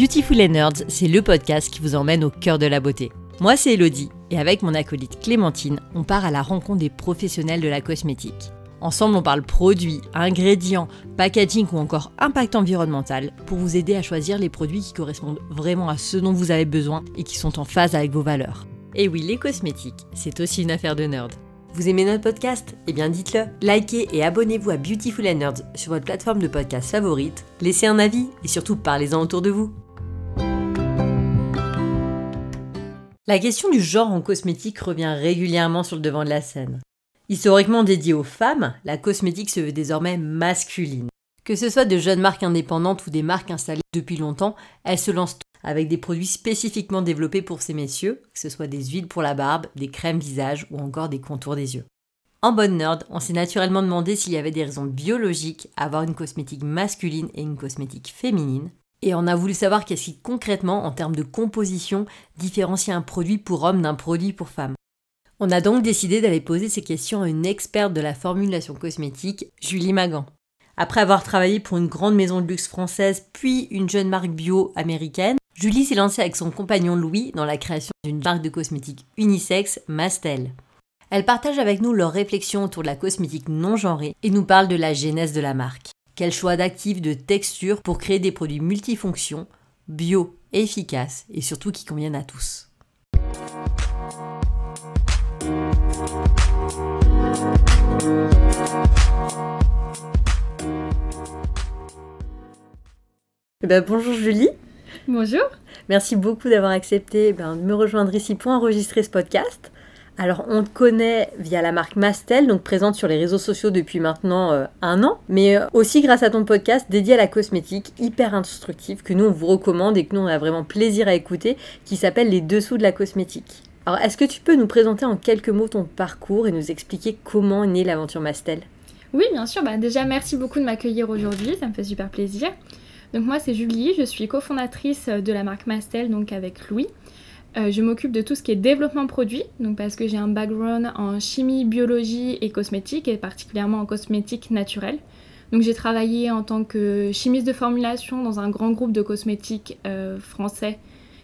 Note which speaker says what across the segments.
Speaker 1: Beautiful and Nerds, c'est le podcast qui vous emmène au cœur de la beauté. Moi, c'est Elodie, et avec mon acolyte Clémentine, on part à la rencontre des professionnels de la cosmétique. Ensemble, on parle produits, ingrédients, packaging ou encore impact environnemental pour vous aider à choisir les produits qui correspondent vraiment à ce dont vous avez besoin et qui sont en phase avec vos valeurs. Et oui, les cosmétiques, c'est aussi une affaire de nerd. Vous aimez notre podcast? Eh bien dites-le. Likez et abonnez-vous à Beautiful and Nerds sur votre plateforme de podcast favorite. Laissez un avis et surtout parlez-en autour de vous. La question du genre en cosmétique revient régulièrement sur le devant de la scène. Historiquement dédiée aux femmes, la cosmétique se veut désormais masculine. Que ce soit de jeunes marques indépendantes ou des marques installées depuis longtemps, elles se lancent avec des produits spécifiquement développés pour ces messieurs, que ce soit des huiles pour la barbe, des crèmes visage ou encore des contours des yeux. En bonne nerd, on s'est naturellement demandé s'il y avait des raisons biologiques à avoir une cosmétique masculine et une cosmétique féminine. Et on a voulu savoir qu'est-ce qui concrètement, en termes de composition, différencie un produit pour homme d'un produit pour femme. On a donc décidé d'aller poser ces questions à une experte de la formulation cosmétique, Julie Magan. Après avoir travaillé pour une grande maison de luxe française, puis une jeune marque bio américaine, Julie s'est lancée avec son compagnon Louis dans la création d'une marque de cosmétiques unisexe, Mastel. Elle partage avec nous leurs réflexions autour de la cosmétique non genrée et nous parle de la genèse de la marque. Quel choix d'actifs, de textures pour créer des produits multifonctions, bio, efficaces et surtout qui conviennent à tous. Eh ben, bonjour Julie.
Speaker 2: Bonjour.
Speaker 1: Merci beaucoup d'avoir accepté eh ben, de me rejoindre ici pour enregistrer ce podcast. Alors, on te connaît via la marque Mastel, donc présente sur les réseaux sociaux depuis maintenant euh, un an, mais euh, aussi grâce à ton podcast dédié à la cosmétique, hyper instructif, que nous on vous recommande et que nous on a vraiment plaisir à écouter, qui s'appelle Les Dessous de la cosmétique. Alors, est-ce que tu peux nous présenter en quelques mots ton parcours et nous expliquer comment est née l'aventure Mastel?
Speaker 2: Oui, bien sûr. Bah, déjà, merci beaucoup de m'accueillir aujourd'hui, ça me fait super plaisir. Donc moi c'est Julie, je suis cofondatrice de la marque Mastel, donc avec Louis. Euh, je m'occupe de tout ce qui est développement produit, donc parce que j'ai un background en chimie, biologie et cosmétique, et particulièrement en cosmétique naturelle. Donc j'ai travaillé en tant que chimiste de formulation dans un grand groupe de cosmétiques euh, français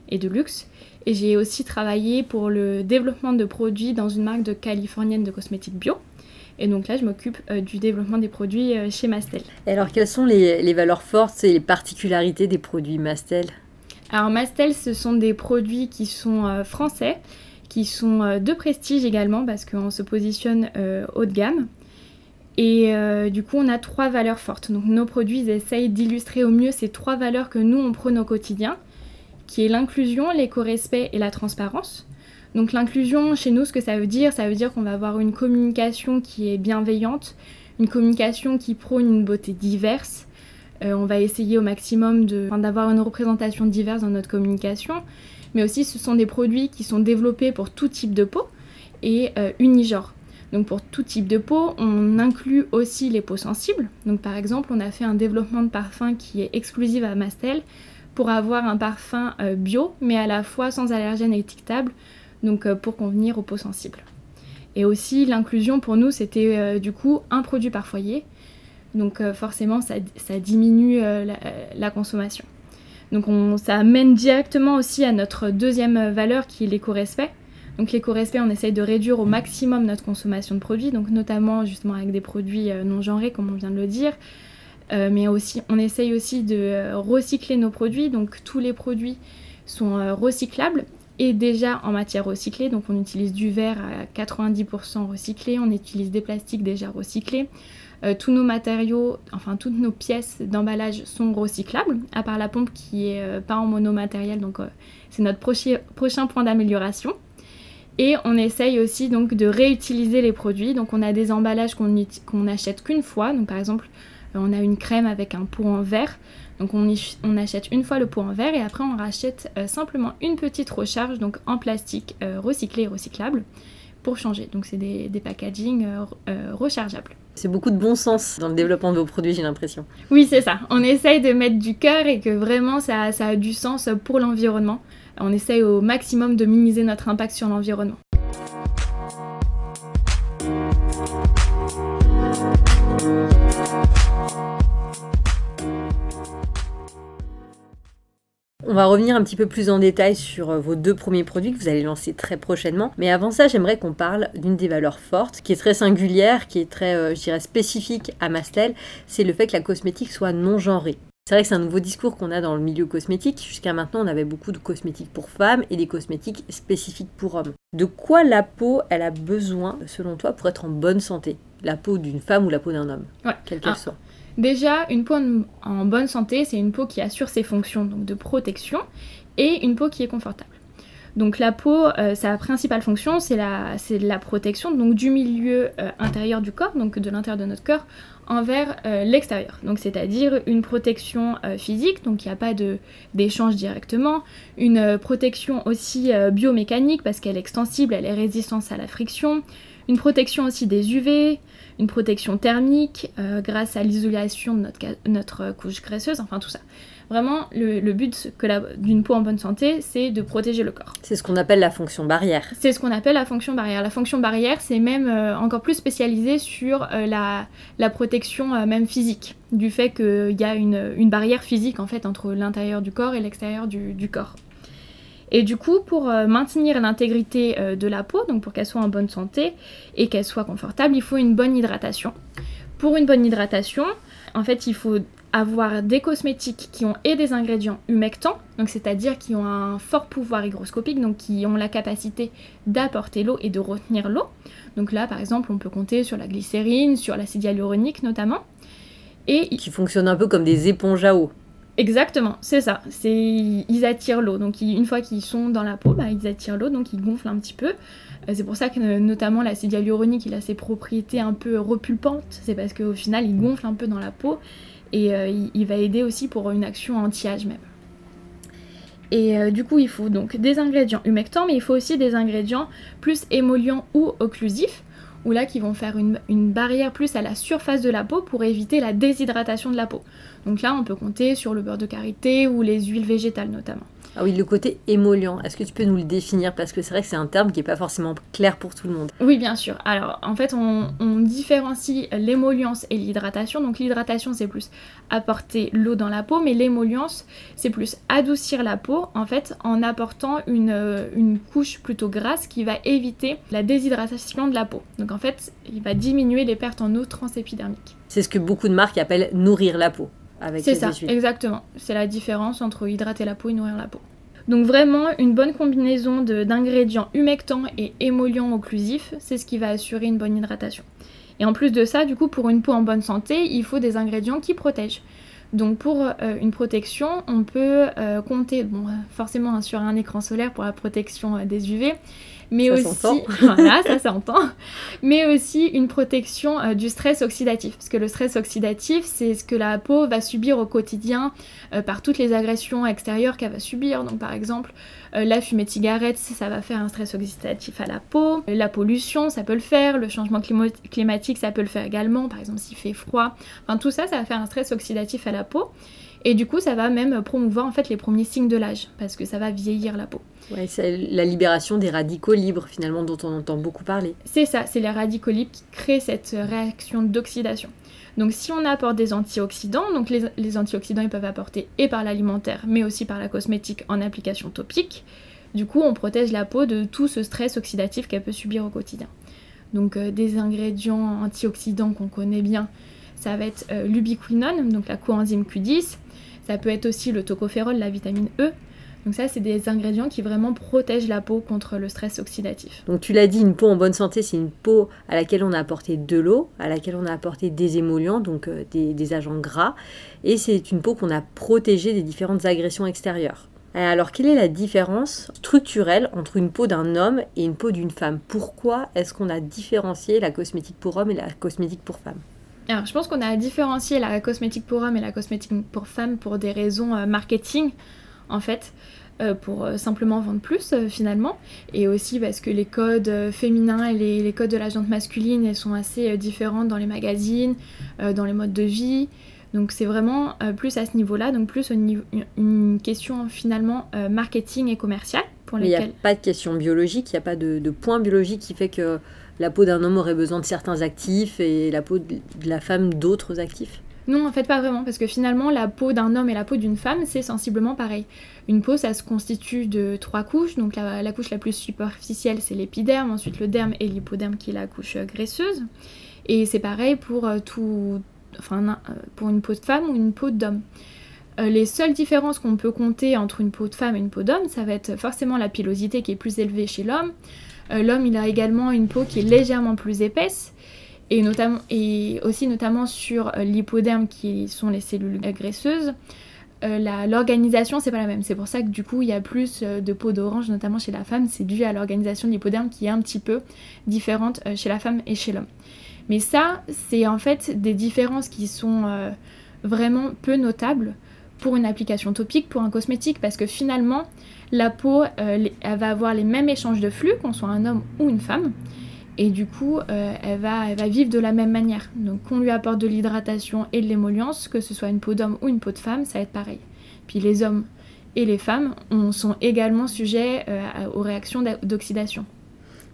Speaker 2: et de luxe. Et j'ai aussi travaillé pour le développement de produits dans une marque de californienne de cosmétiques bio. Et donc là, je m'occupe euh, du développement des produits chez Mastel.
Speaker 1: Et alors, quelles sont les, valeurs fortes et les particularités des produits Mastel?
Speaker 2: Alors, Mastel, ce sont des produits qui sont euh, français, qui sont de prestige également, parce qu'on se positionne haut de gamme. Et du coup, on a trois valeurs fortes. Donc, nos produits essayent d'illustrer au mieux ces trois valeurs que nous, on prône au quotidien, qui est l'inclusion, l'éco-respect et la transparence. Donc l'inclusion chez nous, ce que ça veut dire, ça veut dire qu'on va avoir une communication qui est bienveillante, une communication qui prône une beauté diverse. Euh, on va essayer au maximum d'avoir une représentation diverse dans notre communication, mais aussi ce sont des produits qui sont développés pour tout type de peau et euh. Donc pour tout type de peau, on inclut aussi les peaux sensibles. Donc par exemple, on a fait un développement de parfum qui est exclusif à Mastel pour avoir un parfum euh, bio, mais à la fois sans allergènes étiquetables donc euh, pour convenir aux peaux sensibles. Et aussi l'inclusion pour nous c'était du coup un produit par foyer, donc euh, forcément ça, diminue la, consommation. Donc on, ça amène directement aussi à notre deuxième valeur qui est l'éco-respect. Donc l'éco-respect, on essaye de réduire au maximum notre consommation de produits, donc notamment justement avec des produits non genrés comme on vient de le dire. mais aussi, on essaye aussi de recycler nos produits, donc tous les produits sont recyclables et déjà en matière recyclée. Donc on utilise du verre à 90% recyclé, on utilise des plastiques déjà recyclés. Euh, tous nos matériaux, enfin toutes nos pièces d'emballage sont recyclables, à part la pompe qui est euh, pas en monomatériel, donc euh, c'est notre prochain point d'amélioration. Et on essaye aussi donc de réutiliser les produits. Donc on a des emballages qu'on n'achète qu'une fois. Donc par exemple, on a une crème avec un pot en verre. Donc on, achète une fois le pot en verre et après on rachète simplement une petite recharge donc en plastique recyclé et recyclable pour changer. Donc c'est des, des packaging euh, rechargeables.
Speaker 1: C'est beaucoup de bon sens dans le développement de vos produits, j'ai l'impression.
Speaker 2: Oui, c'est ça. On essaye de mettre du cœur et que vraiment ça, ça a du sens pour l'environnement. On essaye au maximum de minimiser notre impact sur l'environnement.
Speaker 1: Va revenir un petit peu plus en détail sur euh, vos deux premiers produits que vous allez lancer très prochainement. Mais avant ça, j'aimerais qu'on parle d'une des valeurs fortes, qui est très singulière, qui est très, euh, je dirais, spécifique à Mastel, c'est le fait que la cosmétique soit non genrée. C'est vrai que c'est un nouveau discours qu'on a dans le milieu cosmétique. Jusqu'à maintenant, on avait beaucoup de cosmétiques pour femmes et des cosmétiques spécifiques pour hommes. De quoi la peau, elle a besoin, selon toi, pour être en bonne santé? La peau d'une femme ou la peau d'un homme?
Speaker 2: Ouais.
Speaker 1: Quelle qu'elle
Speaker 2: Ah.
Speaker 1: soit.
Speaker 2: Déjà, une peau en- bonne santé, c'est une peau qui assure ses fonctions de protection et une peau qui est confortable. Donc la peau, euh, sa principale fonction, c'est la, c'est la protection donc du milieu euh, intérieur du corps, donc de l'intérieur de notre corps, envers euh, l'extérieur. Donc c'est-à-dire une protection euh, physique, donc il n'y a pas d'échange directement, une euh, protection aussi biomécanique parce qu'elle est extensible, elle est résistante à la friction, une protection aussi des UV, une protection thermique grâce à l'isolation de notre, notre couche graisseuse, enfin tout ça. Vraiment, le, le but d'une peau en bonne santé, c'est de protéger le corps.
Speaker 1: C'est ce qu'on appelle la fonction barrière.
Speaker 2: C'est ce qu'on appelle la fonction barrière. La fonction barrière, c'est même euh, encore plus spécialisé sur euh, la, la protection euh, même physique, du fait qu'il y a une, une barrière physique en fait entre l'intérieur du corps et l'extérieur du, du corps. Et du coup, pour maintenir l'intégrité de la peau, donc pour qu'elle soit en bonne santé et qu'elle soit confortable, il faut une bonne hydratation. Pour une bonne hydratation, en fait, il faut avoir des cosmétiques qui ont et des ingrédients humectants, donc c'est-à-dire qui ont un fort pouvoir hygroscopique, donc qui ont la capacité d'apporter l'eau et de retenir l'eau. Donc là, par exemple, on peut compter sur la glycérine, sur l'acide hyaluronique notamment. Et
Speaker 1: Qui fonctionnent un peu comme des éponges à eau.
Speaker 2: Exactement, c'est ça. C'est ils attirent l'eau. Donc ils- une fois qu'ils sont dans la peau, bah, ils attirent l'eau, donc ils gonflent un petit peu. Euh, C'est pour ça que notamment l'acide hyaluronique, il a ses propriétés un peu repulpantes. C'est parce qu'au final, il gonfle un peu dans la peau et euh, il, va aider aussi pour une action anti-âge même. Et euh, du coup, il faut donc des ingrédients humectants, mais il faut aussi des ingrédients plus émollients ou occlusifs, ou là qui vont faire une, une barrière plus à la surface de la peau pour éviter la déshydratation de la peau. Donc là, on peut compter sur le beurre de karité ou les huiles végétales notamment.
Speaker 1: Ah oui, le côté émollient, est-ce que tu peux nous le définir? Parce que c'est vrai que c'est un terme qui n'est pas forcément clair pour tout le monde.
Speaker 2: Oui, bien sûr. Alors, en fait, on, on différencie l'émollience et l'hydratation. Donc, l'hydratation, c'est plus apporter l'eau dans la peau, mais l'émollience, c'est plus adoucir la peau, en fait, en apportant une, euh, une couche plutôt grasse qui va éviter la déshydratation de la peau. Donc, en fait, il va diminuer les pertes en eau transépidermique.
Speaker 1: C'est ce que beaucoup de marques appellent nourrir la peau. Avec
Speaker 2: C'est ça,
Speaker 1: huiles.
Speaker 2: exactement. C'est la différence entre hydrater la peau et nourrir la peau. Donc vraiment, une bonne combinaison de- d'ingrédients humectants et émollients occlusifs, c'est ce qui va assurer une bonne hydratation. Et en plus de ça, du coup, pour une peau en bonne santé, il faut des ingrédients qui protègent. Donc pour euh, une protection, on peut euh, compter bon, euh, forcément hein, sur un écran solaire pour la protection euh, des UV, mais
Speaker 1: Ça
Speaker 2: aussi voilà, ça s'entend, mais aussi une protection euh, du stress oxydatif, parce que le stress oxydatif, c'est ce que la peau va subir au quotidien euh, par toutes les agressions extérieures qu'elle va subir. Donc par exemple, euh, la fumée de cigarette, ça va faire un stress oxydatif à la peau. La pollution, ça peut le faire. Le changement climatique, ça peut le faire également. Par exemple, s'il fait froid. Enfin, tout ça, ça va faire un stress oxydatif à la peau. Et du coup, ça va même promouvoir en fait les premiers signes de l'âge, parce que ça va vieillir la peau.
Speaker 1: Ouais, c'est la libération des radicaux libres, finalement, dont on entend beaucoup parler.
Speaker 2: C'est ça, c'est les radicaux libres qui créent cette réaction d'oxydation. Donc si on apporte des antioxydants, donc les, les antioxydants ils peuvent apporter et par l'alimentaire, mais aussi par la cosmétique en application topique, du coup on protège la peau de tout ce stress oxydatif qu'elle peut subir au quotidien. Donc euh, des ingrédients antioxydants qu'on connaît bien, ça va être euh, l'ubiquinone, donc la coenzyme Q10, ça peut être aussi le tocophérol, la vitamine E. Donc ça c'est des ingrédients qui vraiment protègent la peau contre le stress oxydatif.
Speaker 1: Donc tu l'as dit, une peau en bonne santé, c'est une peau à laquelle on a apporté de l'eau, à laquelle on a apporté des émollients, donc euh, des, des agents gras, et c'est une peau qu'on a protégée des différentes agressions extérieures. Euh, Alors quelle est la différence structurelle entre une peau d'un homme et une peau d'une femme? Pourquoi est-ce qu'on a différencié la cosmétique pour homme et la cosmétique pour femme
Speaker 2: Alors, je pense qu'on a différencié la cosmétique pour homme et la cosmétique pour femme pour des raisons euh, marketing, en fait, euh, pour euh, simplement vendre plus, finalement. Et aussi parce que les codes féminins et les, les codes de la jante masculine, elles sont assez différentes dans les magazines, dans les modes de vie. Donc, c'est vraiment plus à ce niveau-là, donc plus une, une question finalement marketing et commercial pour
Speaker 1: Mais il n'y a
Speaker 2: lesquelles.
Speaker 1: pas de question biologique, il n'y a pas de, de point biologique qui fait que la peau d'un homme aurait besoin de certains actifs et la peau de la femme d'autres actifs
Speaker 2: Non, en fait, pas vraiment, parce que finalement, la peau d'un homme et la peau d'une femme, c'est sensiblement pareil. Une peau, ça se constitue de trois couches. Donc, la, couche la plus superficielle, c'est l'épiderme, ensuite le derme et l'hypoderme, qui est la couche graisseuse. Et c'est pareil pour tout, enfin, pour une peau de femme ou une peau d'homme. Euh, les seules différences qu'on peut compter entre une peau de femme et une peau d'homme, ça va être forcément la pilosité qui est plus élevée chez l'homme. Euh, l'homme, il a également une peau qui est légèrement plus épaisse, et, aussi notamment sur euh, l'hypoderme qui sont les cellules graisseuses. l'organisation c'est pas la même. C'est pour ça que du coup il y a plus de peau d'orange, notamment chez la femme. C'est dû à l'organisation de l'hypoderme qui est un petit peu différente chez la femme et chez l'homme. Mais ça, c'est en fait des différences qui sont vraiment peu notables pour une application topique, pour un cosmétique, parce que finalement, la peau, euh, elle va avoir les mêmes échanges de flux, qu'on soit un homme ou une femme, et du coup, euh, elle, va, vivre de la même manière. Donc, qu'on lui apporte de l'hydratation et de l'émollience, que ce soit une peau d'homme ou une peau de femme, ça va être pareil. Puis les hommes et les femmes on, sont également sujets euh, aux réactions d'oxydation.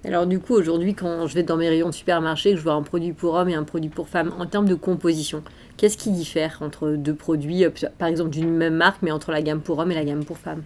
Speaker 1: Alors du coup, aujourd'hui, quand je vais dans mes rayons de supermarché, que je vois un produit pour homme et un produit pour femme, en termes de composition, qu'est-ce qui diffère entre deux produits, euh, par exemple d'une même marque, mais entre la gamme pour homme et la gamme pour femme?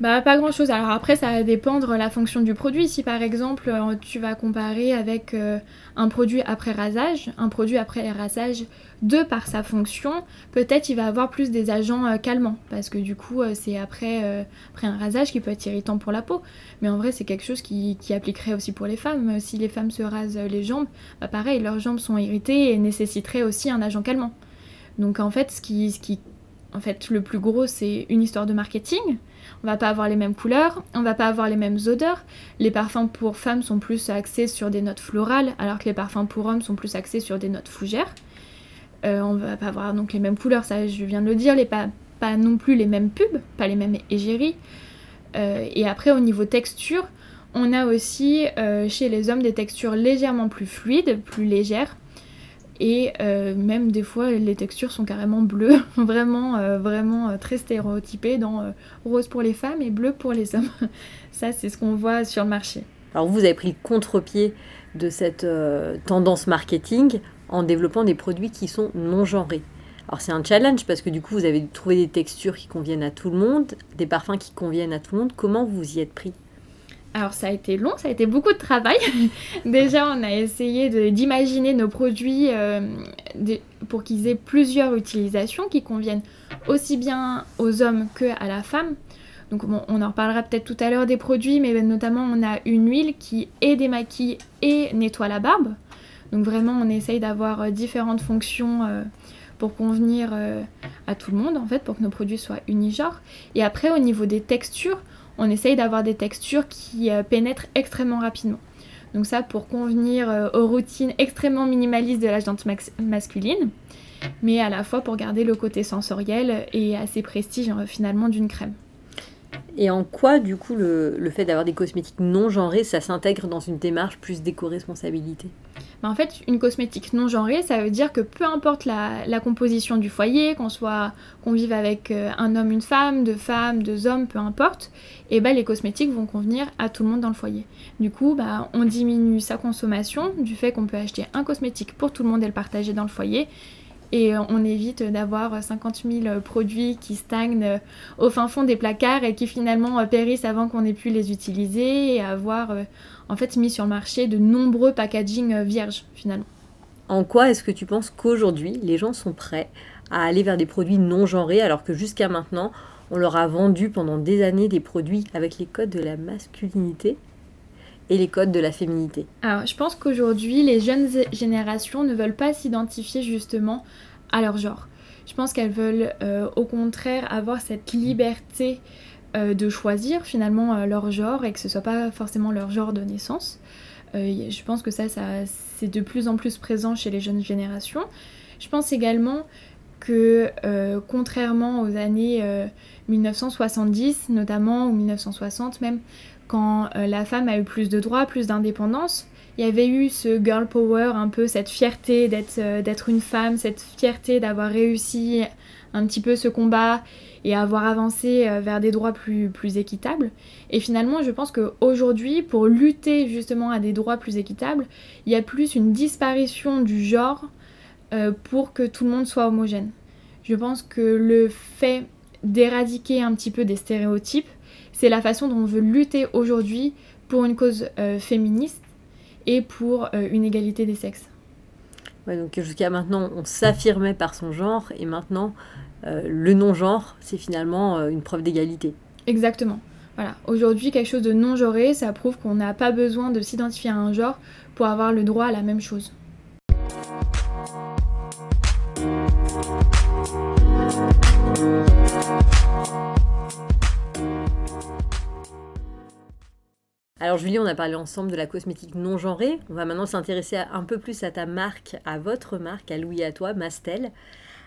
Speaker 2: Bah pas grand chose. Alors après ça va dépendre la fonction du produit. Si par exemple euh, tu vas comparer avec euh, un produit après rasage, un produit après rasage de par sa fonction, peut-être il va avoir plus des agents euh, calmants parce que du coup c'est après, après un rasage qui peut être irritant pour la peau. Mais en vrai c'est quelque chose qui, qui, appliquerait aussi pour les femmes. Si les femmes se rasent les jambes, bah pareil leurs jambes sont irritées et nécessiteraient aussi un agent calmant. Donc en fait ce qui, ce qui en fait le plus gros c'est une histoire de marketing on va pas avoir les mêmes couleurs, on va pas avoir les mêmes odeurs. Les parfums pour femmes sont plus axés sur des notes florales, alors que les parfums pour hommes sont plus axés sur des notes fougères. Euh, on va pas avoir donc les mêmes couleurs, ça je viens de le dire, les pas, non plus les mêmes pubs, pas les mêmes égéries. Euh, et après au niveau texture, on a aussi euh, chez les hommes des textures légèrement plus fluides, plus légères, et euh, même des fois, les textures sont carrément bleues, vraiment, euh, vraiment euh, très stéréotypées dans rose pour les femmes et bleu pour les hommes. Ça, c'est ce qu'on voit sur le marché.
Speaker 1: Alors vous avez pris le contre-pied de cette tendance marketing en développant des produits qui sont non genrés. Alors c'est un challenge parce que du coup vous avez trouvé des textures qui conviennent à tout le monde, des parfums qui conviennent à tout le monde. Comment vous y êtes pris?
Speaker 2: Alors ça a été long, ça a été beaucoup de travail. Déjà, on a essayé d'imaginer nos produits euh, pour qu'ils aient plusieurs utilisations qui conviennent aussi bien aux hommes que à la femme. Donc on en reparlera peut-être tout à l'heure des produits, mais notamment on a une huile qui est démaquille et nettoie la barbe. Donc vraiment on essaye d'avoir euh, différentes fonctions euh, pour convenir à tout le monde en fait, pour que nos produits soient unigenres. Et après au niveau des textures, on essaye d'avoir des textures qui euh, pénètrent extrêmement rapidement. Donc ça pour convenir euh, aux routines extrêmement minimalistes de la jante masculine, mais à la fois pour garder le côté sensoriel et assez prestige euh, finalement d'une crème.
Speaker 1: Et en quoi, du coup, le, fait d'avoir des cosmétiques non genrés, ça s'intègre dans une démarche plus d'éco-responsabilité?
Speaker 2: Bah, En fait, une cosmétique non genrée, ça veut dire que peu importe la, composition du foyer, qu'on soit qu'on vive avec euh, un homme, une femme, deux femmes, deux hommes, peu importe, et eh ben, les cosmétiques vont convenir à tout le monde dans le foyer. Du coup, bah, on diminue sa consommation du fait qu'on peut acheter un cosmétique pour tout le monde et le partager dans le foyer et on évite d'avoir 50 000 produits qui stagnent au fin fond des placards et qui finalement périssent avant qu'on ait pu les utiliser et avoir euh, en fait mis sur le marché de nombreux packaging vierges finalement.
Speaker 1: En quoi est-ce que tu penses qu'aujourd'hui les gens sont prêts à aller vers des produits non genrés alors que jusqu'à maintenant on leur a vendu pendant des années des produits avec les codes de la masculinité? Les codes de la féminité
Speaker 2: Alors, je pense qu'aujourd'hui, les jeunes générations ne veulent pas s'identifier justement à leur genre. Je pense qu'elles veulent euh, au contraire avoir cette liberté euh, de choisir finalement euh, leur genre et que ce soit pas forcément leur genre de naissance. je pense que ça, ça c'est de plus en plus présent chez les jeunes générations. Je pense également que contrairement aux années 1970 notamment ou 1960 même, quand euh, la femme a eu plus de droits, plus d'indépendance, il y avait eu ce girl power, un peu cette fierté euh, d'être une femme, cette fierté d'avoir réussi un petit peu ce combat et avoir avancé euh, vers des droits plus, plus équitables. Et finalement, je pense qu'aujourd'hui, pour lutter justement à des droits plus équitables, il y a plus une disparition du genre pour que tout le monde soit homogène. Je pense que le fait d'éradiquer un petit peu des stéréotypes, c'est la façon dont on veut lutter aujourd'hui pour une cause féministe et pour une égalité des sexes.
Speaker 1: donc jusqu'à maintenant, on s'affirmait par son genre et maintenant, le non-genre, c'est finalement une preuve d'égalité.
Speaker 2: Exactement. Voilà. Aujourd'hui, quelque chose de non genré, ça prouve qu'on n'a pas besoin de s'identifier à un genre pour avoir le droit à la même chose.
Speaker 1: Alors Julie, on a parlé ensemble de la cosmétique non genrée. On va maintenant s'intéresser un peu plus à ta marque, à votre marque, à Louis à toi, Mastel.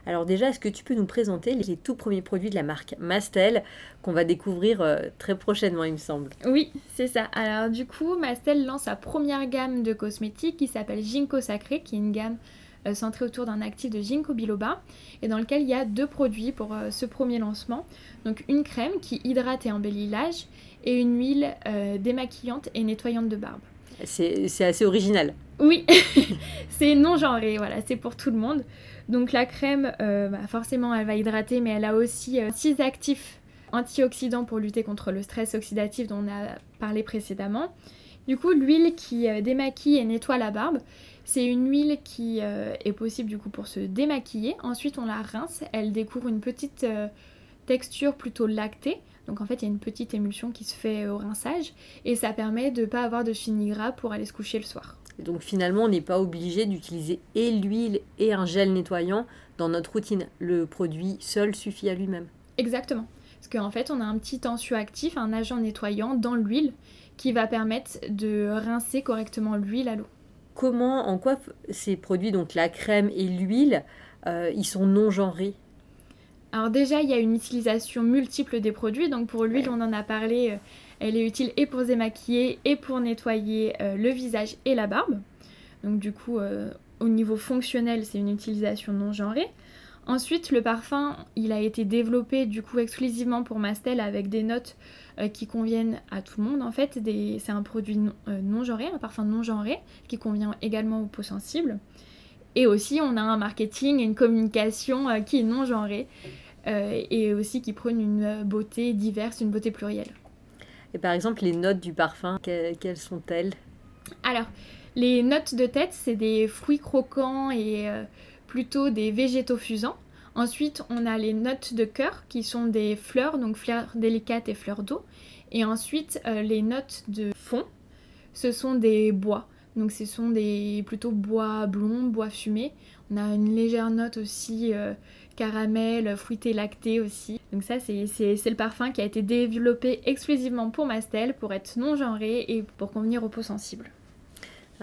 Speaker 1: Alors déjà, est-ce que tu peux nous présenter les tout premiers produits de la marque Mastel qu'on va découvrir euh, très prochainement, il me semble?
Speaker 2: Oui, c'est ça. Alors du coup, Mastel lance sa première gamme de cosmétiques qui s'appelle Ginkgo Sacré, qui est une gamme euh, centrée autour d'un actif de ginkgo biloba et dans lequel il y a deux produits pour euh, ce premier lancement. Donc une crème qui hydrate et embellit l'âge et une huile démaquillante et nettoyante de barbe.
Speaker 1: C'est assez original.
Speaker 2: Oui, c'est non genré, voilà, c'est pour tout le monde. Donc la crème, euh, bah, forcément, elle va hydrater, mais elle a aussi 6 euh, actifs antioxydants pour lutter contre le stress oxydatif dont on a parlé précédemment. Du coup, l'huile qui euh, démaquille et nettoie la barbe, c'est une huile qui est possible du coup pour se démaquiller. Ensuite, on la rince, elle découvre une petite texture plutôt lactée. Donc en fait, il y a une petite émulsion qui se fait au rinçage et ça permet de ne pas avoir de fini gras pour aller se coucher le soir
Speaker 1: donc finalement, on n'est pas obligé d'utiliser et l'huile et un gel nettoyant dans notre routine. Le produit seul suffit à lui-même.
Speaker 2: Exactement. Parce qu'en fait, on a un petit tensioactif, un agent nettoyant dans l'huile qui va permettre de rincer correctement l'huile à l'eau.
Speaker 1: Comment, en quoi ces produits, donc la crème et l'huile, euh, ils sont non genrés
Speaker 2: alors déjà, il y a une utilisation multiple des produits. Donc pour l'huile, on en a parlé, euh, elle est utile et pour se démaquiller et pour nettoyer euh, le visage et la barbe. Donc du coup, euh, au niveau fonctionnel, c'est une utilisation non genrée. Ensuite, le parfum, il a été développé du coup exclusivement pour Mastel avec des notes euh, qui conviennent à tout le monde. En fait, c'est un produit non, genré, un parfum non genré qui convient également aux peaux sensibles. Et aussi, on a un marketing et une communication qui est non genrée et aussi qui prône une beauté diverse, une beauté plurielle.
Speaker 1: Et par exemple, les notes du parfum, quelles sont-elles?
Speaker 2: Alors, les notes de tête, c'est des fruits croquants et euh, plutôt des végétaux fusants. Ensuite, on a les notes de cœur qui sont des fleurs, donc fleurs délicates et fleurs d'eau. Et ensuite, euh, les notes de fond, ce sont des bois. Donc ce sont des plutôt bois blonds, bois fumés. On a une légère note aussi euh, caramel, fruité lacté aussi. Donc ça, c'est le parfum qui a été développé exclusivement pour Mastel, pour être non genré et pour convenir aux peaux sensibles.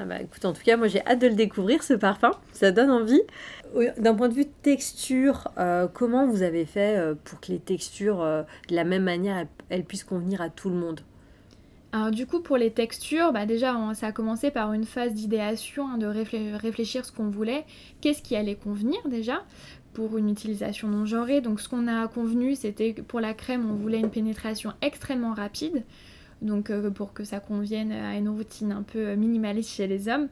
Speaker 1: Ah bah écoute, en tout cas, moi j'ai hâte de le découvrir ce parfum, ça donne envie. D'un point de vue texture, euh, comment vous avez fait euh, pour que les textures, euh, de la même manière, elles, puissent convenir à tout le monde?
Speaker 2: Alors du coup pour les textures, bah déjà ça a commencé par une phase d'idéation, hein, de réfléchir ce qu'on voulait, qu'est-ce qui allait convenir déjà? Pour une utilisation non genrée. Donc ce qu'on a convenu, c'était que pour la crème, on voulait une pénétration extrêmement rapide, donc euh, pour que ça convienne à une routine un peu minimaliste chez les hommes.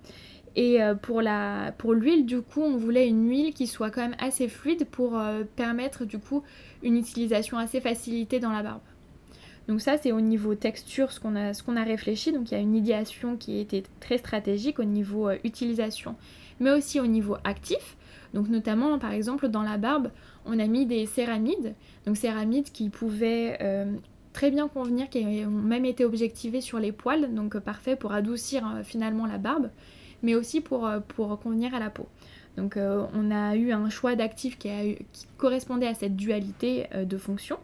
Speaker 2: Et euh, pour la pour l'huile, du coup, on voulait une huile qui soit quand même assez fluide pour euh, permettre du coup une utilisation assez facilitée dans la barbe. Donc ça, c'est au niveau texture ce qu'on a, ce qu'on a réfléchi. Donc il y a une idéation qui était très stratégique au niveau utilisation, mais aussi au niveau actif. Donc notamment, par exemple, dans la barbe, on a mis des céramides. Donc céramides qui pouvaient euh, très bien convenir, qui ont même été objectivées sur les poils, donc euh, parfait pour adoucir euh, finalement la barbe, mais aussi pour, convenir à la peau. Donc on a eu un choix d'actifs qui, qui, correspondait à cette dualité de fonctions.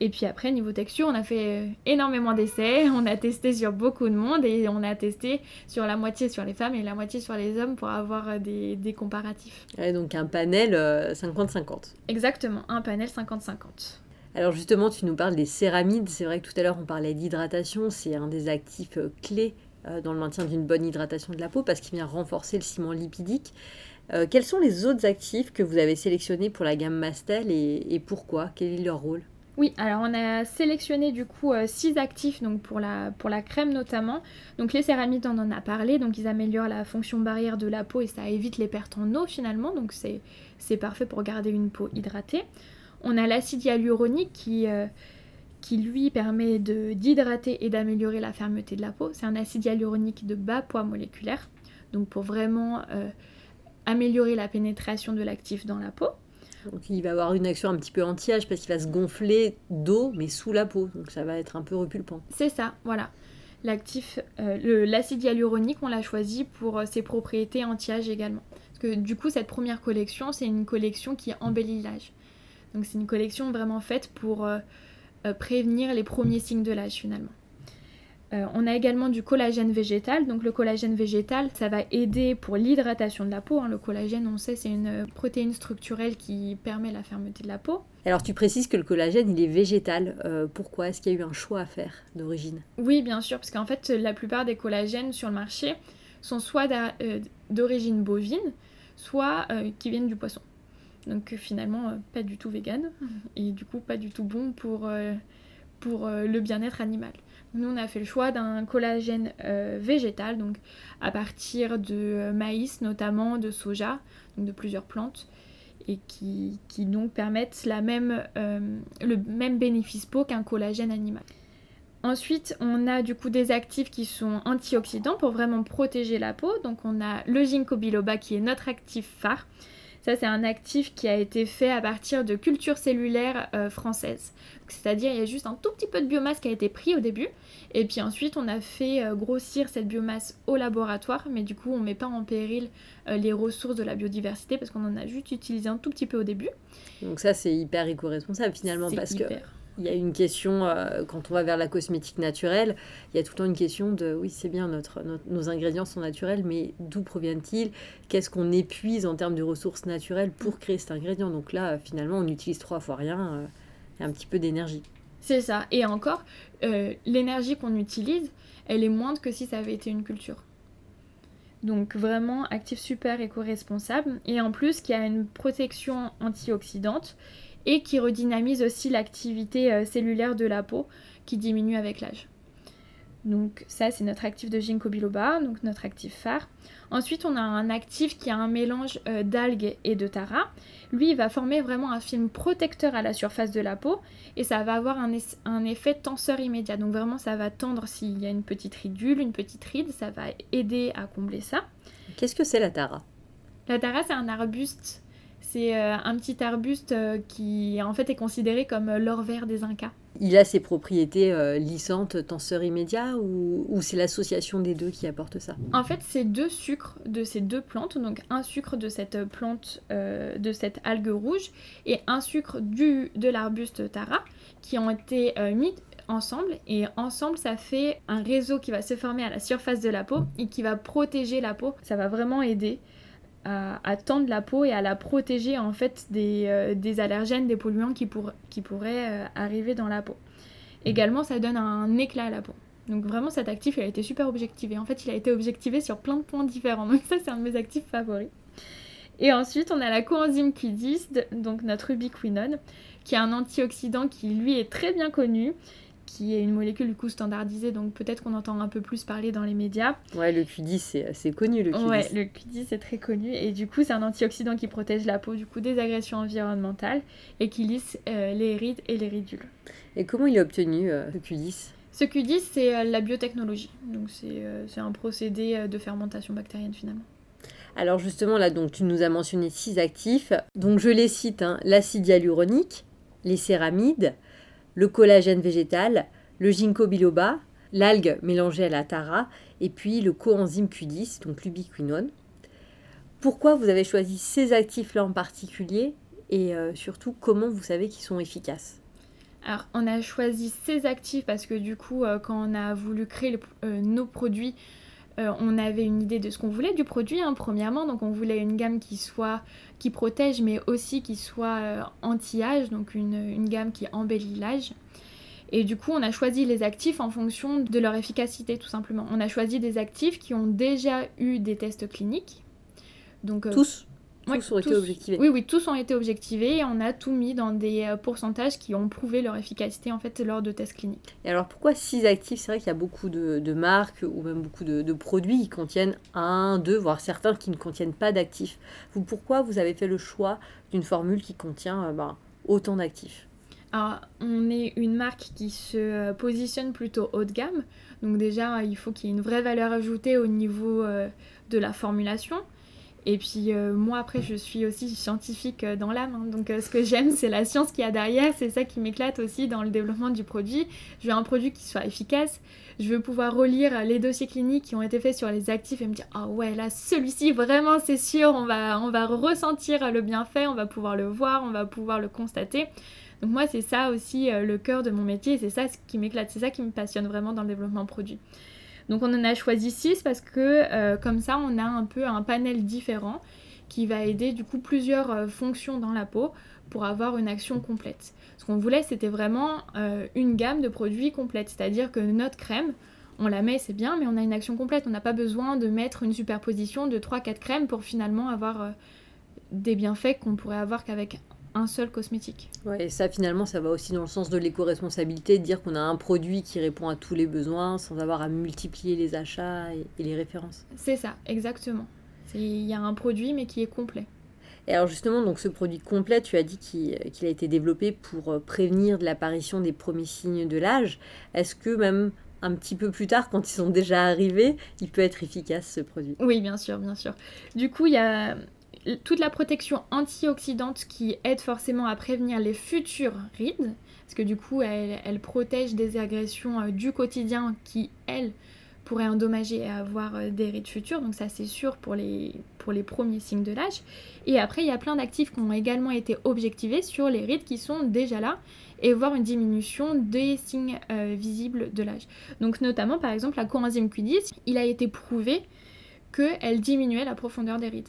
Speaker 2: Et puis après, niveau texture, on a fait euh, énormément d'essais, on a testé sur beaucoup de monde et on a testé sur la moitié sur les femmes et la moitié sur les hommes pour avoir euh, des, des comparatifs.
Speaker 1: donc un panel 50-50. Euh,
Speaker 2: Exactement, un panel 50-50.
Speaker 1: Alors justement, tu nous parles des céramides. C'est vrai que tout à l'heure, on parlait d'hydratation. C'est un des actifs clés dans le maintien d'une bonne hydratation de la peau parce qu'il vient renforcer le ciment lipidique. quels sont les autres actifs que vous avez sélectionnés pour la gamme Mastel et, et pourquoi? Quel est leur rôle?
Speaker 2: Oui, alors on a sélectionné du coup 6 actifs donc pour la, crème notamment. Donc les céramides, on en a parlé, donc ils améliorent la fonction barrière de la peau et ça évite les pertes en eau finalement, donc c'est parfait pour garder une peau hydratée. On a l'acide hyaluronique qui, qui lui permet d'hydrater et d'améliorer la fermeté de la peau. C'est un acide hyaluronique de bas poids moléculaire, donc pour vraiment euh, améliorer la pénétration de l'actif dans la peau.
Speaker 1: Donc il va avoir une action un petit peu anti-âge parce qu'il va se gonfler d'eau mais sous la peau, donc ça va être un peu repulpant.
Speaker 2: C'est ça, voilà. L'actif, euh, l'acide hyaluronique, on l'a choisi pour euh, ses propriétés anti-âge également. Parce que du coup, cette première collection, c'est une collection qui embellit l'âge. Donc c'est une collection vraiment faite pour euh, prévenir les premiers signes de l'âge finalement. Euh, on a également du collagène végétal. Donc le collagène végétal, ça va aider pour l'hydratation de la peau. Hein. Le collagène, on sait, c'est une protéine structurelle qui permet la fermeté de la peau.
Speaker 1: Alors tu précises que le collagène, il est végétal. Euh, pourquoi Est-ce qu'il y a eu un choix à faire d'origine?
Speaker 2: Oui, bien sûr, parce qu'en fait, la plupart des collagènes sur le marché sont soit d'origine bovine, soit qui viennent du poisson. Donc euh, finalement, euh, pas du tout vegan mhm. et du coup pas du tout bon pour, euh, pour le bien-être animal. Nous, on a fait le choix d'un collagène végétal, donc à partir de maïs, notamment de soja, donc de plusieurs plantes, et qui, qui donc permettent même, le même bénéfice peau qu'un collagène animal. Ensuite, on a du coup des actifs qui sont antioxydants pour vraiment protéger la peau. Donc on a le ginkgo biloba qui est notre actif phare, ça, c'est un actif qui a été fait à partir de cultures cellulaires euh, françaises. C'est-à-dire, il y a juste un tout petit peu de biomasse qui a été pris au début. Et puis ensuite, on a fait euh, grossir cette biomasse au laboratoire. Mais du coup, on ne met pas en péril euh, les ressources de la biodiversité parce qu'on en a juste utilisé un tout petit peu au début.
Speaker 1: Donc ça, c'est hyper éco-responsable finalement parce que il y a une question, euh, quand on va vers la cosmétique naturelle, il y a tout le temps une question de, oui, c'est bien, notre, nos ingrédients sont naturels, mais d'où proviennent-ils? Qu'est-ce qu'on épuise en termes de ressources naturelles pour créer cet ingrédient? Donc là, finalement, on utilise trois fois rien, euh, et un petit peu d'énergie.
Speaker 2: C'est ça. Et encore, euh, l'énergie qu'on utilise, elle est moindre que si ça avait été une culture. Donc vraiment actif super éco-responsable et en plus qui a une protection antioxydante et qui redynamise aussi l'activité euh, cellulaire de la peau qui diminue avec l'âge. Donc ça c'est notre actif de ginkgo biloba, donc notre actif phare. Ensuite on a un actif qui a un mélange euh, d'algues et de tara. Lui il va former vraiment un film protecteur à la surface de la peau et ça va avoir un, un effet tenseur immédiat. Donc vraiment ça va tendre s'il y a une petite ridule, une petite ride, ça va aider à combler ça.
Speaker 1: Qu'est-ce que c'est la tara?
Speaker 2: La tara c'est un arbuste c'est euh, un petit arbuste euh, qui en fait est considéré comme euh, l'or vert des Incas.
Speaker 1: Il a ses propriétés lissantes, tenseur immédiat, ou, c'est l'association des deux qui apporte ça?
Speaker 2: En fait, c'est deux sucres de ces deux plantes, donc un sucre de cette plante, de cette algue rouge, et un sucre du, de l'arbuste Tara, qui ont été mis ensemble et ensemble ça fait un réseau qui va se former à la surface de la peau et qui va protéger la peau. Ça va vraiment aider à, tendre la peau et à la protéger en fait des, euh, allergènes, des polluants qui, pourraient euh, arriver dans la peau. Également, ça donne un éclat à la peau. Donc vraiment, cet actif, il a été super objectivé. En fait, il a été objectivé sur plein de points différents. Donc ça, c'est un de mes actifs favoris. Et ensuite, on a la coenzyme Q10, donc notre ubiquinone, qui est un antioxydant qui, lui, est très bien connu, qui est une molécule du coup standardisée, donc peut-être qu'on entend un peu plus parler dans les médias.
Speaker 1: Ouais, le Q10 c'est connu le Q10.
Speaker 2: Ouais, le Q10 c'est très connu et du coup c'est un antioxydant qui protège la peau du coup des agressions environnementales et qui lisse euh, les rides et les ridules.
Speaker 1: Et comment il est obtenu euh, ce Q10
Speaker 2: Ce Q10 c'est euh, la biotechnologie, donc c'est un procédé de fermentation bactérienne finalement.
Speaker 1: Alors justement là donc tu nous as mentionné six actifs, donc je les cite hein, l'acide hyaluronique, les céramides, le collagène végétal, le ginkgo biloba, l'algue mélangée à la tara et puis le coenzyme Q10, donc l'ubiquinone. Pourquoi vous avez choisi ces actifs-là en particulier et euh, surtout comment vous savez qu'ils sont efficaces?
Speaker 2: Alors, on a choisi ces actifs parce que du coup, euh, quand on a voulu créer euh, nos produits, on avait une idée de ce qu'on voulait du produit, hein, premièrement. Donc, on voulait une gamme qui soit qui protège, mais aussi qui soit anti-âge, donc une, une, gamme qui embellit l'âge. Et du coup, on a choisi les actifs en fonction de leur efficacité, tout simplement. On a choisi des actifs qui ont déjà eu des tests cliniques.
Speaker 1: Donc, euh, tous tous ont été objectivés.
Speaker 2: Oui, oui, tous ont été objectivés et on a tout mis dans des euh, pourcentages qui ont prouvé leur efficacité en fait lors de tests cliniques.
Speaker 1: Et alors pourquoi 6 actifs? C'est vrai qu'il y a beaucoup de, marques ou même beaucoup de, produits qui contiennent un, deux, voire certains qui ne contiennent pas d'actifs. Vous, pourquoi vous avez fait le choix d'une formule qui contient euh, ben, autant d'actifs?
Speaker 2: Alors, on est une marque qui se euh, positionne plutôt haut de gamme. Donc déjà, il faut qu'il y ait une vraie valeur ajoutée au niveau de la formulation. Et puis euh, moi après je suis aussi scientifique euh, dans l'âme, hein. donc euh, ce que j'aime c'est la science qu'il y a derrière, c'est ça qui m'éclate aussi dans le développement du produit. Je veux un produit qui soit efficace, je veux pouvoir relire les dossiers cliniques qui ont été faits sur les actifs et me dire ah ouais là celui-ci vraiment c'est sûr on va, on va ressentir le bienfait, on va pouvoir le voir, on va pouvoir le constater. Donc moi c'est ça aussi le cœur de mon métier, c'est ça ce qui m'éclate, c'est ça qui me passionne vraiment dans le développement produit. Donc on en a choisi 6 parce que euh, comme ça on a un peu un panel différent qui va aider du coup plusieurs euh, fonctions dans la peau pour avoir une action complète. Ce qu'on voulait c'était vraiment euh, une gamme de produits complète, c'est-à-dire que notre crème, on la met c'est bien mais on a une action complète, on n'a pas besoin de mettre une superposition de 3-4 crèmes pour finalement avoir des bienfaits qu'on pourrait avoir qu'avec un seul cosmétique.
Speaker 1: Ouais, et ça finalement, ça va aussi dans le sens de l'éco-responsabilité, de dire qu'on a un produit qui répond à tous les besoins sans avoir à multiplier les achats et, les références.
Speaker 2: C'est ça, exactement. Il y a un produit mais qui est complet.
Speaker 1: Et alors justement, donc ce produit complet, tu as dit qu'il a été développé pour euh, prévenir de l'apparition des premiers signes de l'âge. Est-ce que même un petit peu plus tard, quand ils sont déjà arrivés, il peut être efficace ce produit?
Speaker 2: Oui, bien sûr, bien sûr. Du coup, il y a, toute la protection antioxydante qui aide forcément à prévenir les futures rides, parce que du coup elle, protège des agressions euh, du quotidien qui, elles, pourraient endommager et avoir euh, des rides futures, donc ça c'est sûr pour les, premiers signes de l'âge. Et après il y a plein d'actifs qui ont également été objectivés sur les rides qui sont déjà là et voir une diminution des signes euh, visibles de l'âge. Donc notamment par exemple la coenzyme Q10, il a été prouvé qu'elle diminuait la profondeur des rides.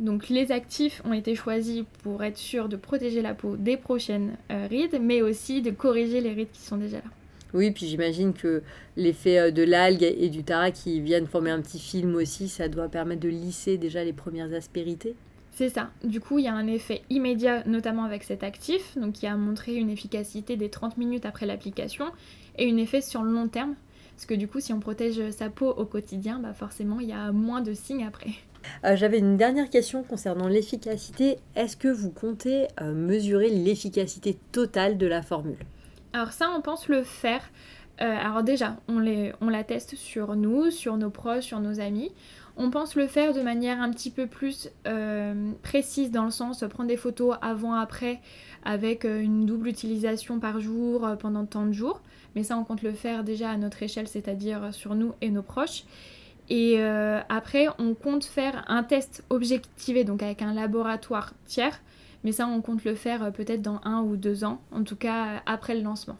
Speaker 2: Donc les actifs ont été choisis pour être sûr de protéger la peau des prochaines euh, rides, mais aussi de corriger les rides qui sont déjà là.
Speaker 1: Oui, puis j'imagine que l'effet euh, de l'algue et du tara qui viennent former un petit film aussi, ça doit permettre de lisser déjà les premières aspérités.
Speaker 2: C'est ça. Du coup, il y a un effet immédiat, notamment avec cet actif, donc qui a montré une efficacité des 30 minutes après l'application, et un effet sur le long terme. Parce que du coup, si on protège sa peau au quotidien, bah forcément, il y a moins de signes après.
Speaker 1: Euh, j'avais une dernière question concernant l'efficacité. Est-ce que vous comptez euh, mesurer l'efficacité totale de la formule?
Speaker 2: Alors ça, on pense le faire. Euh, alors déjà, on, les, on la teste sur nous, sur nos proches, sur nos amis. On pense le faire de manière un petit peu plus précise dans le sens prendre des photos avant-après avec une double utilisation par jour pendant tant de jours. Mais ça, on compte le faire déjà à notre échelle, c'est-à-dire sur nous et nos proches. Et euh, après, on compte faire un test objectivé, donc avec un laboratoire tiers. Mais ça, on compte le faire euh, peut-être dans un ou deux ans, en tout cas euh, après le lancement.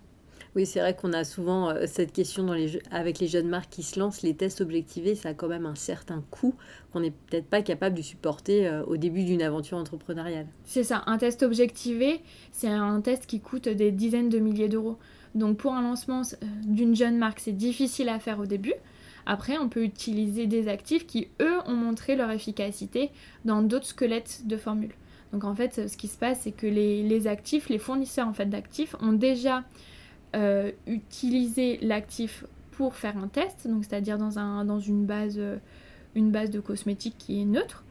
Speaker 1: Oui, c'est vrai qu'on a souvent cette question dans les avec les jeunes marques qui se lancent. Les tests objectivés, ça a quand même un certain coût qu'on n'est peut-être pas capable de supporter au début d'une aventure entrepreneuriale.
Speaker 2: C'est ça, un test objectivé, c'est un test qui coûte des dizaines de milliers d'euros. Donc pour un lancement d'une jeune marque, c'est difficile à faire au début. Après, on peut utiliser des actifs qui, eux, ont montré leur efficacité dans d'autres squelettes de formules. Donc en fait, ce qui se passe, c'est que les, actifs, les fournisseurs en fait, d'actifs ont déjà euh, utilisé l'actif pour faire un test, c'est-à-dire dans, un, dans une, base, une base de cosmétiques qui est neutre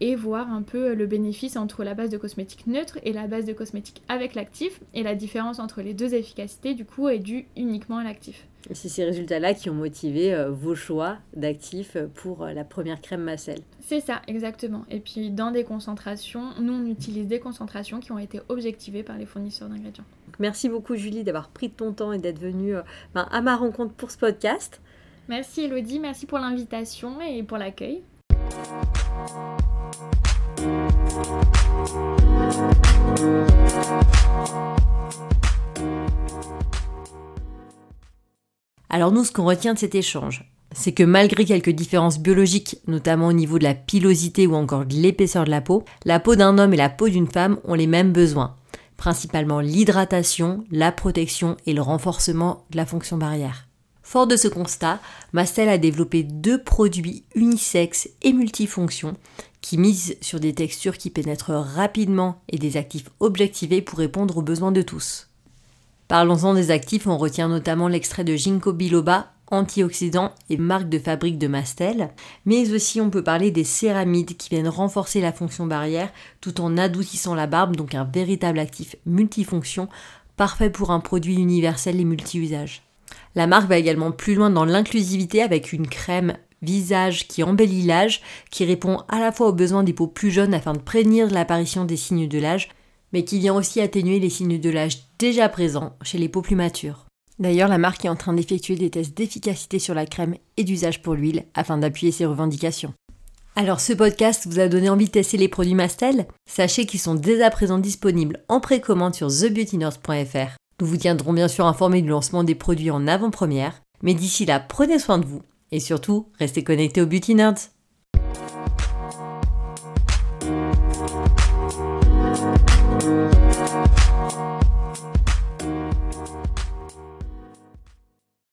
Speaker 2: et voir un peu le bénéfice entre la base de cosmétique neutre et la base de cosmétique avec l'actif et la différence entre les deux efficacités du coup est due uniquement à l'actif.
Speaker 1: C'est ces résultats-là qui ont motivé euh, vos choix d'actifs pour euh, la première crème Macel.
Speaker 2: C'est ça, exactement. Et puis dans des concentrations, nous on utilise des concentrations qui ont été objectivées par les fournisseurs d'ingrédients.
Speaker 1: Merci beaucoup Julie d'avoir pris ton temps et d'être venue euh, ben, à ma rencontre pour ce podcast.
Speaker 2: Merci Elodie, merci pour l'invitation et pour l'accueil.
Speaker 1: Alors nous, ce qu'on retient de cet échange, c'est que malgré quelques différences biologiques, notamment au niveau de la pilosité ou encore de l'épaisseur de la peau, la peau d'un homme et la peau d'une femme ont les mêmes besoins, principalement l'hydratation, la protection et le renforcement de la fonction barrière. Fort de ce constat, Mastel a développé deux produits unisexes et multifonctions qui mise sur des textures qui pénètrent rapidement et des actifs objectivés pour répondre aux besoins de tous. Parlons-en des actifs, on retient notamment l'extrait de ginkgo biloba, antioxydant et marque de fabrique de Mastel, mais aussi on peut parler des céramides qui viennent renforcer la fonction barrière tout en adoucissant la barbe, donc un véritable actif multifonction, parfait pour un produit universel et multi-usage. La marque va également plus loin dans l'inclusivité avec une crème visage qui embellit l'âge, qui répond à la fois aux besoins des peaux plus jeunes afin de prévenir l'apparition des signes de l'âge, mais qui vient aussi atténuer les signes de l'âge déjà présents chez les peaux plus matures. D'ailleurs, la marque est en train d'effectuer des tests d'efficacité sur la crème et d'usage pour l'huile afin d'appuyer ses revendications. Alors ce podcast vous a donné envie de tester les produits Mastel? Sachez qu'ils sont dès à présent disponibles en précommande sur thebeautynorth.fr. Nous vous tiendrons bien sûr informés du lancement des produits en avant-première, mais d'ici là, prenez soin de vous et surtout, restez connectés aux Beauty Nerds.